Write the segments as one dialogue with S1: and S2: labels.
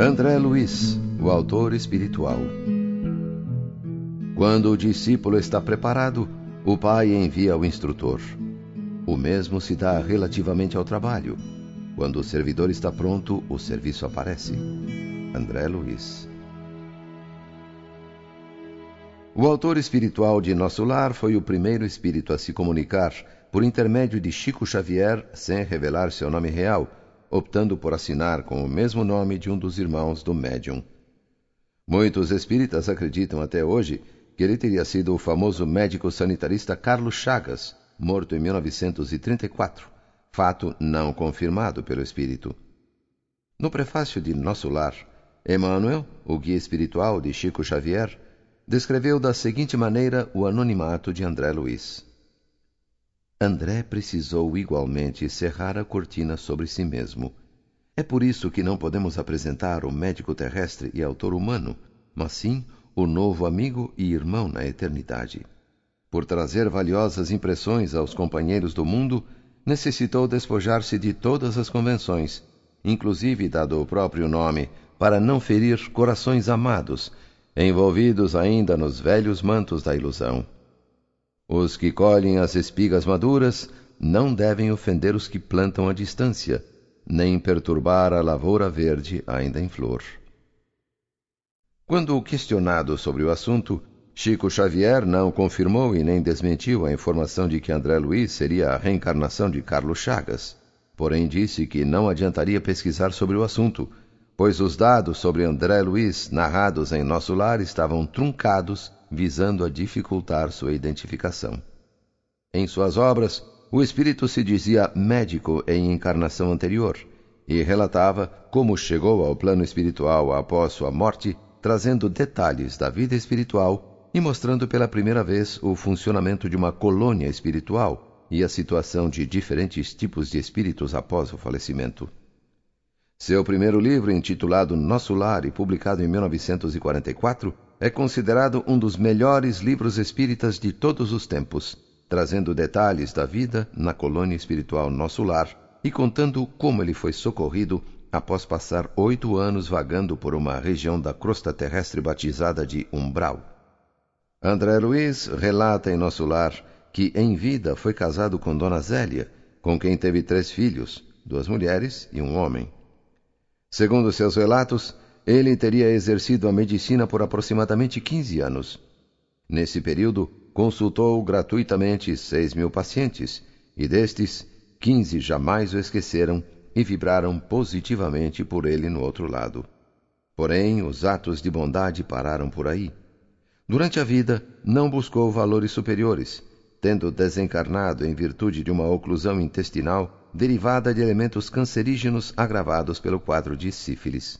S1: André Luiz, o autor espiritual. Quando o discípulo está preparado, o pai envia o instrutor. O mesmo se dá relativamente ao trabalho. Quando o servidor está pronto, o serviço aparece. André Luiz. O autor espiritual de Nosso Lar foi o primeiro espírito a se comunicar por intermédio de Chico Xavier sem revelar seu nome real, optando por assinar com o mesmo nome de um dos irmãos do médium. Muitos espíritas acreditam até hoje que ele teria sido o famoso médico sanitarista Carlos Chagas, morto em 1934, fato não confirmado pelo espírito. No prefácio de Nosso Lar, Emmanuel, o guia espiritual de Chico Xavier, descreveu da seguinte maneira o anonimato de André Luiz. André precisou igualmente cerrar a cortina sobre si mesmo. É por isso que não podemos apresentar o médico terrestre e autor humano, mas sim o novo amigo e irmão na eternidade. Por trazer valiosas impressões aos companheiros do mundo, necessitou despojar-se de todas as convenções, inclusive dado o próprio nome, para não ferir corações amados envolvidos ainda nos velhos mantos da ilusão. Os que colhem as espigas maduras não devem ofender os que plantam à distância, nem perturbar a lavoura verde ainda em flor. Quando questionado sobre o assunto, Chico Xavier não confirmou e nem desmentiu a informação de que André Luiz seria a reencarnação de Carlos Chagas, porém disse que não adiantaria pesquisar sobre o assunto, pois os dados sobre André Luiz narrados em nosso lar estavam truncados, visando a dificultar sua identificação. Em suas obras, o espírito se dizia médico em encarnação anterior e relatava como chegou ao plano espiritual após sua morte, trazendo detalhes da vida espiritual e mostrando pela primeira vez o funcionamento de uma colônia espiritual e a situação de diferentes tipos de espíritos após o falecimento. Seu primeiro livro, intitulado Nosso Lar e publicado em 1944, é considerado um dos melhores livros espíritas de todos os tempos, trazendo detalhes da vida na colônia espiritual Nosso Lar e contando como ele foi socorrido após passar oito anos vagando por uma região da crosta terrestre batizada de Umbral. André Luiz relata em Nosso Lar que em vida foi casado com Dona Zélia, com quem teve três filhos, duas mulheres e um homem. Segundo seus relatos, ele teria exercido a medicina por aproximadamente 15 anos. Nesse período, consultou gratuitamente 6 mil pacientes, e destes, 15 jamais o esqueceram e vibraram positivamente por ele no outro lado. Porém, os atos de bondade pararam por aí. Durante a vida, não buscou valores superiores, tendo desencarnado em virtude de uma oclusão intestinal derivada de elementos cancerígenos agravados pelo quadro de sífilis.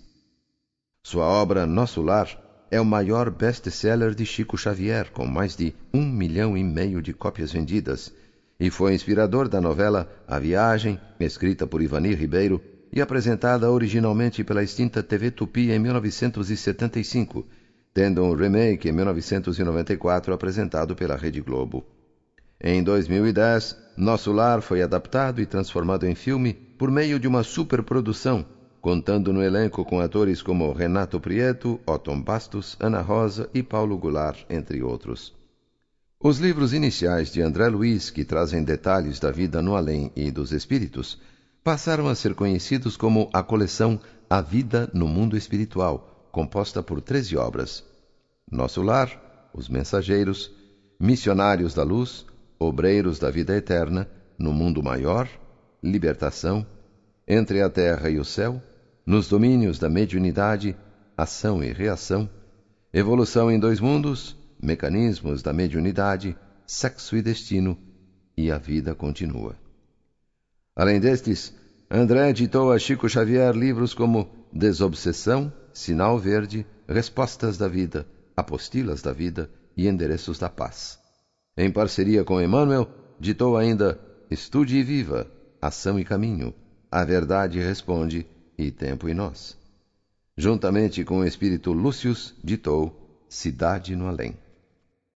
S1: Sua obra Nosso Lar é o maior best-seller de Chico Xavier, com mais de um milhão e meio de cópias vendidas, e foi inspirador da novela A Viagem, escrita por Ivani Ribeiro e apresentada originalmente pela extinta TV Tupi em 1975, tendo um remake em 1994 apresentado pela Rede Globo. Em 2010, Nosso Lar foi adaptado e transformado em filme por meio de uma superprodução, contando no elenco com atores como Renato Prieto, Otton Bastos, Ana Rosa e Paulo Goulart, entre outros. Os livros iniciais de André Luiz, que trazem detalhes da vida no além e dos espíritos, passaram a ser conhecidos como a coleção A Vida no Mundo Espiritual, composta por 13 obras: Nosso Lar, Os Mensageiros, Missionários da Luz, obreiros da vida eterna, no mundo maior, libertação, entre a terra e o céu, nos domínios da mediunidade, ação e reação, evolução em dois mundos, mecanismos da mediunidade, sexo e destino, e a vida continua. Além destes, André editou a Chico Xavier livros como Desobsessão, Sinal Verde, Respostas da Vida, Apostilas da Vida e Endereços da Paz. Em parceria com Emmanuel, ditou ainda Estude e Viva, Ação e Caminho, A Verdade Responde e Tempo e Nós. Juntamente com o espírito Lúcius, ditou Cidade no Além.